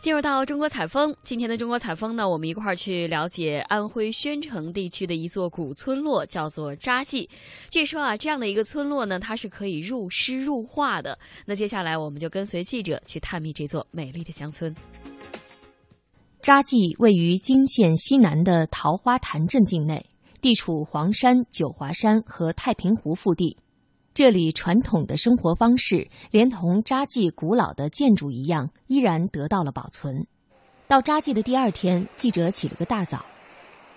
进入到中国采风，今天的中国采风呢，我们一块儿去了解安徽宣城地区的一座古村落，叫做扎记。据说啊，这样的一个村落呢，它是可以入诗入画的。那接下来，我们就跟随记者去探秘这座美丽的乡村。扎记位于泾县西南的桃花潭镇境内，地处黄山、九华山和太平湖腹地。这里传统的生活方式，连同扎记古老的建筑一样，依然得到了保存。到扎记的第二天，记者起了个大早，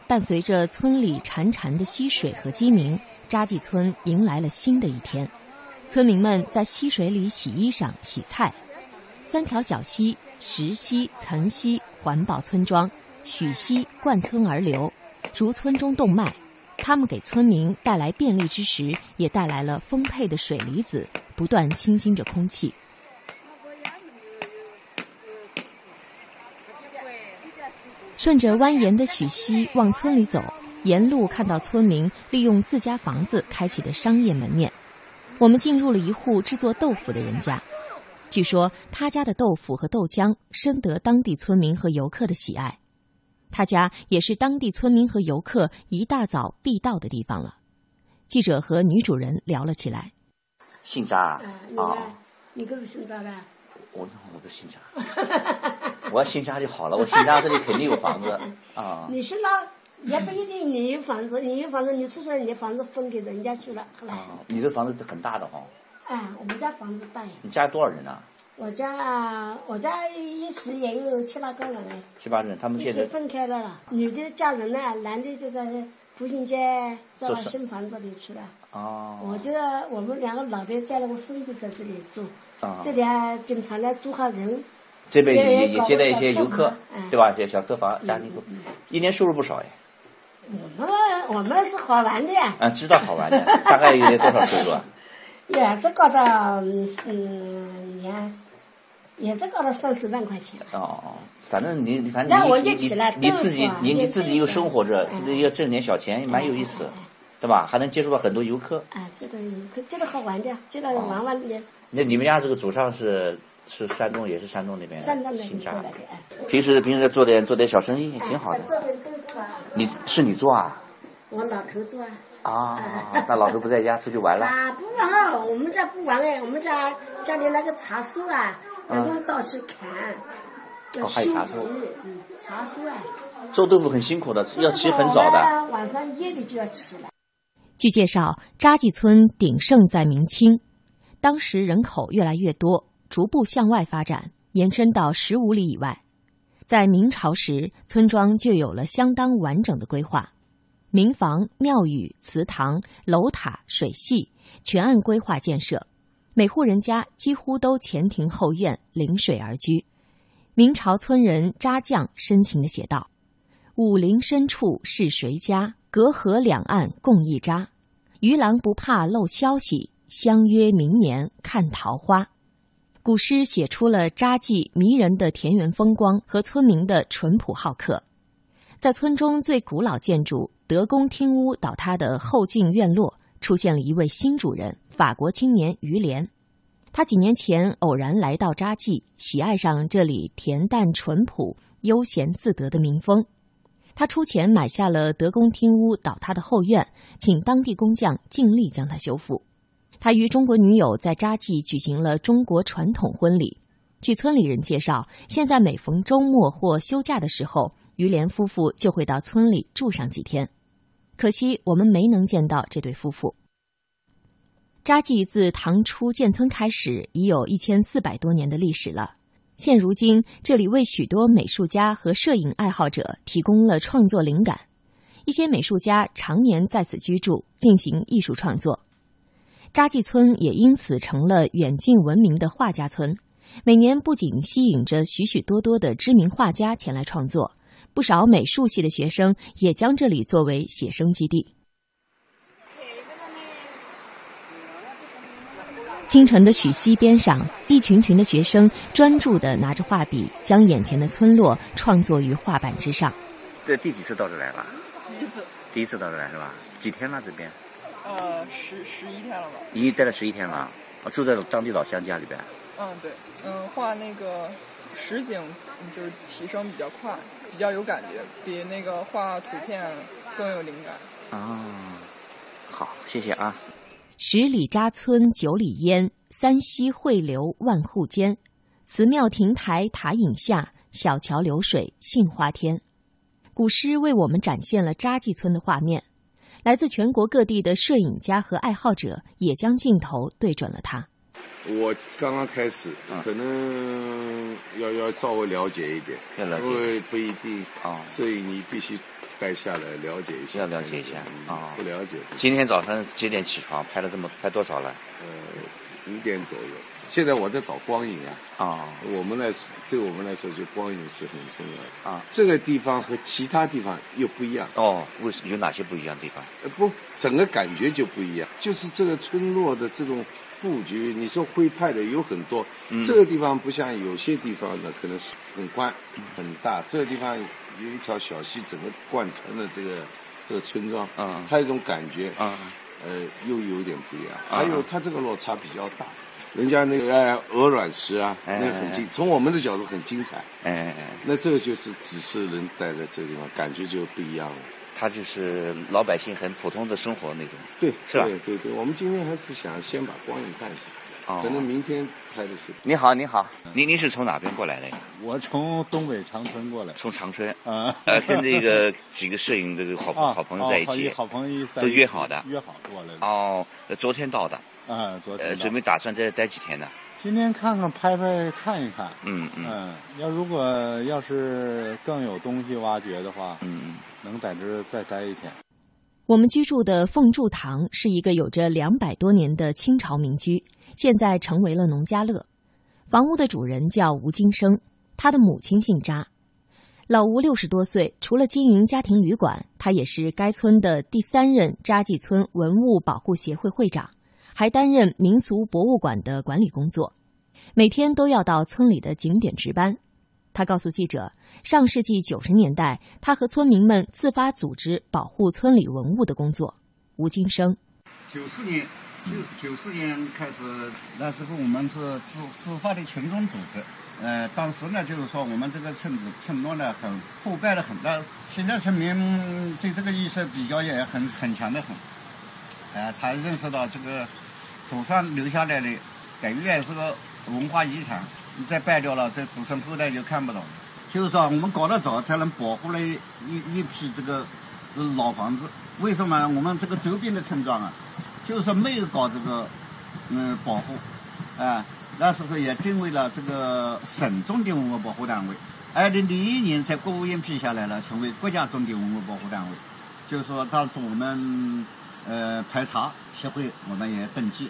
伴随着村里潺潺的溪水和鸡鸣，扎记村迎来了新的一天。村民们在溪水里洗衣裳、洗菜。三条小溪——石溪、岑溪——环抱村庄，许溪贯村而流，如村中动脉。他们给村民带来便利之时，也带来了丰沛的水离子，不断清新着空气。顺着蜿蜒的许溪往村里走，沿路看到村民利用自家房子开启的商业门面。我们进入了一户制作豆腐的人家，据说他家的豆腐和豆浆深得当地村民和游客的喜爱。他家也是当地村民和游客一大早必到的地方了。记者和女主人聊了起来。姓张啊？啊，你可是姓张的？我我不姓张。我要姓张就好了。我姓张这里肯定有房子啊。你姓张也不一定，你有房子，你有房子，你出来，你的房子分给人家去了，后来。你这房子很大的哈。哎，我们家房子大呀。你家多少人呢？我家我家一时也有七八个人嘞，七八人，他们现在分开了了。女的嫁人了，男的就在步行街到新房子里去了。哦。我就我们两个老的带了个孙子在这里住，这里还经常来租下人。这边也也接待一些游客，对吧？些小客房、家庭住，一年收入不少哎。我们我们是好玩的呀。啊，知道好玩的，大概有多少收入啊？也这搞到嗯年。也是搞了三四万块钱。哦，反正你反正你你你你自己你你自己又生活着，自己又挣点小钱，蛮有意思，对吧？还能接触到很多游客。啊，接到游客，接到好玩的，接到玩玩的。那你们家这个祖上是是山东，也是山东那边的，山东那边的。平时平时做点做点小生意，挺好的。你是你做啊？我老头做啊。啊，那老头不在家，出去玩了。啊，不玩，我们家不玩哎，我们家家里那个茶树啊。我们到处看，要修茶嗯，茶树啊。做豆腐很辛苦的，要起很早的。晚上夜里就要起了。据介绍，扎记村鼎盛在明清，当时人口越来越多，逐步向外发展，延伸到十五里以外。在明朝时，村庄就有了相当完整的规划，民房、庙宇、祠堂、楼塔、水系全按规划建设。每户人家几乎都前庭后院临水而居。明朝村人扎匠深情地写道：“武陵深处是谁家？隔河两岸共一扎。渔郎不怕漏消息，相约明年看桃花。”古诗写出了扎记迷人的田园风光和村民的淳朴好客。在村中最古老建筑德公厅屋倒塌的后进院落，出现了一位新主人。法国青年于连，他几年前偶然来到扎记，喜爱上这里恬淡淳朴、悠闲自得的民风。他出钱买下了德公厅屋倒塌的后院，请当地工匠尽力将它修复。他与中国女友在扎记举行了中国传统婚礼。据村里人介绍，现在每逢周末或休假的时候，于连夫妇就会到村里住上几天。可惜我们没能见到这对夫妇。扎记自唐初建村开始，已有一千四百多年的历史了。现如今，这里为许多美术家和摄影爱好者提供了创作灵感。一些美术家常年在此居住，进行艺术创作。扎记村也因此成了远近闻名的画家村。每年不仅吸引着许许多多的知名画家前来创作，不少美术系的学生也将这里作为写生基地。清晨的许溪边上，一群群的学生专注地拿着画笔，将眼前的村落创作于画板之上。这第几次到这来了？第一次。第一次到这来是吧？几天了这边？呃，十十一天了吧。已经待了十一天了，住在当地老乡家里边。嗯，对，嗯，画那个实景就是提升比较快，比较有感觉，比那个画图片更有灵感。啊，好，谢谢啊。十里扎村九里烟，三溪汇流万户间。祠庙亭台塔影下，小桥流水杏花天。古诗为我们展现了扎记村的画面。来自全国各地的摄影家和爱好者也将镜头对准了它。我刚刚开始，可能要要稍微了解一点，因为不一定啊。所以你必须。带下来了解一下，要了解一下啊，不了解。今天早上几点起床？拍了这么拍多少了？呃，五点左右。现在我在找光影啊。啊。我们来，对我们来说，就光影是很重要的啊。这个地方和其他地方又不一样。哦，为什有哪些不一样的地方？呃，不，整个感觉就不一样。就是这个村落的这种布局，你说徽派的有很多。嗯。这个地方不像有些地方呢，可能是很宽很大。这个地方。有一条小溪，整个贯穿了这个这个村庄，嗯，它一种感觉，啊，呃，又有点不一样。还有它这个落差比较大，人家那个鹅卵石啊，那很精，从我们的角度很精彩，哎哎哎，那这个就是只是人待在这个地方，感觉就不一样了。他就是老百姓很普通的生活那种，对，是吧？对对对，我们今天还是想先把光影看一下。可能明天拍的是。你好，你好，您您是从哪边过来的？我从东北长春过来。从长春啊，呃，跟这个几个摄影这个好好朋友在一起，好朋友都约好的，约好过来的。哦，昨天到的。啊，昨天。呃，准备打算再待几天呢？今天看看拍拍看一看。嗯嗯。要如果要是更有东西挖掘的话，嗯，能在这再待一天。我们居住的凤柱堂是一个有着两百多年的清朝民居。现在成为了农家乐，房屋的主人叫吴金生，他的母亲姓扎。老吴六十多岁，除了经营家庭旅馆，他也是该村的第三任扎记村文物保护协会会长，还担任民俗博物馆的管理工作，每天都要到村里的景点值班。他告诉记者，上世纪九十年代，他和村民们自发组织保护村里文物的工作。吴金生，九四年。九九四年开始，那时候我们是自自发的群众组织。呃，当时呢，就是说我们这个村子村落呢很破败的很。那现在村民对这个意识比较也很很强的很。呃，他认识到这个祖上留下来的，等于也是个文化遗产，你再败掉了，这子孙后代就看不懂。就是说，我们搞得早，才能保护了一一批这个老房子。为什么？我们这个周边的村庄啊。就是没有搞这个，嗯，保护，啊，那时候也定为了这个省重点文物保护单位。二零零一年在国务院批下来了，成为国家重点文物保护单位。就是说当时我们呃排查协会，我们也登记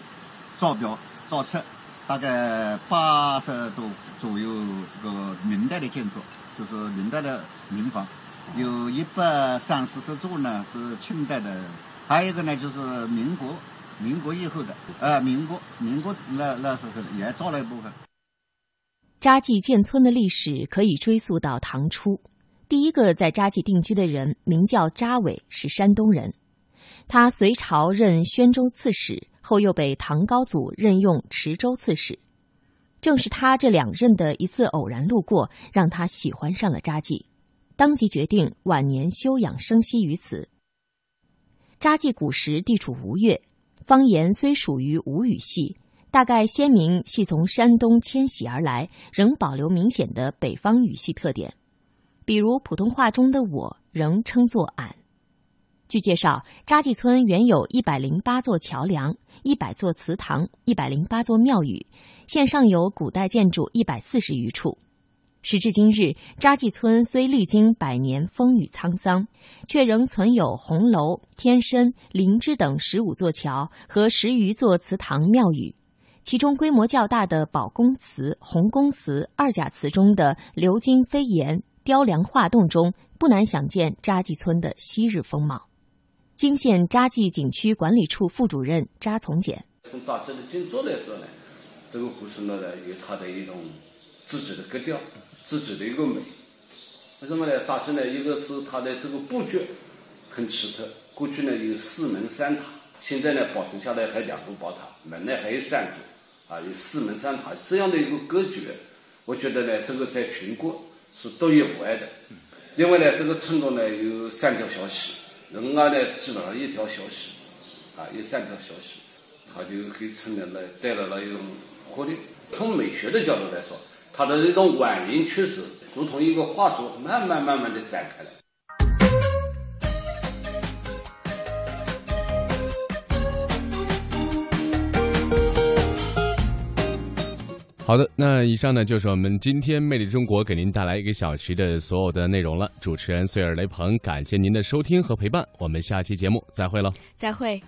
造表造册，大概八十多左右这个明代的建筑，就是明代的民房，有一百三四十座呢是清代的。还有一个呢，就是民国，民国以后的，呃，民国，民国那那时候也造了一部分。扎记建村的历史可以追溯到唐初，第一个在扎记定居的人名叫扎伟，是山东人。他隋朝任宣州刺史，后又被唐高祖任用池州刺史。正是他这两任的一次偶然路过，让他喜欢上了扎记，当即决定晚年休养生息于此。扎记古时地处吴越，方言虽属于吴语系，大概先民系从山东迁徙而来，仍保留明显的北方语系特点。比如普通话中的“我”仍称作“俺”。据介绍，扎记村原有一百零八座桥梁、一百座祠堂、一百零八座庙宇，现尚有古代建筑一百四十余处。时至今日，扎记村虽历经百年风雨沧桑，却仍存有红楼、天深、灵芝等十五座桥和十余座祠堂庙宇。其中规模较大的宝公祠、红公祠、二甲祠中的鎏金飞檐、雕梁画栋中，不难想见扎记村的昔日风貌。泾县扎记景区管理处副主任扎从简，从杂志的建筑来说呢，这个古村落呢有它的一种自己的格调，自己的一个美。为什么呢？杂志呢，一个是它的这个布局很奇特。过去呢有四门三塔，现在呢保存下来还两座宝塔，门呢还有三座，啊，有四门三塔这样的一个格局，我觉得呢这个在全国是独一无二的。另外呢，这个村落呢有三条小溪，人家呢基本上一条小溪，啊，有三条小溪，它就给村里来带来了一种活力。从美学的角度来说，它的这种蜿蜒曲折，如同一个画作，慢慢慢慢的展开了。好的，那以上呢就是我们今天《魅力中国》给您带来一个小时的所有的内容了。主持人穗儿雷鹏，感谢您的收听和陪伴，我们下期节目再会喽！再会。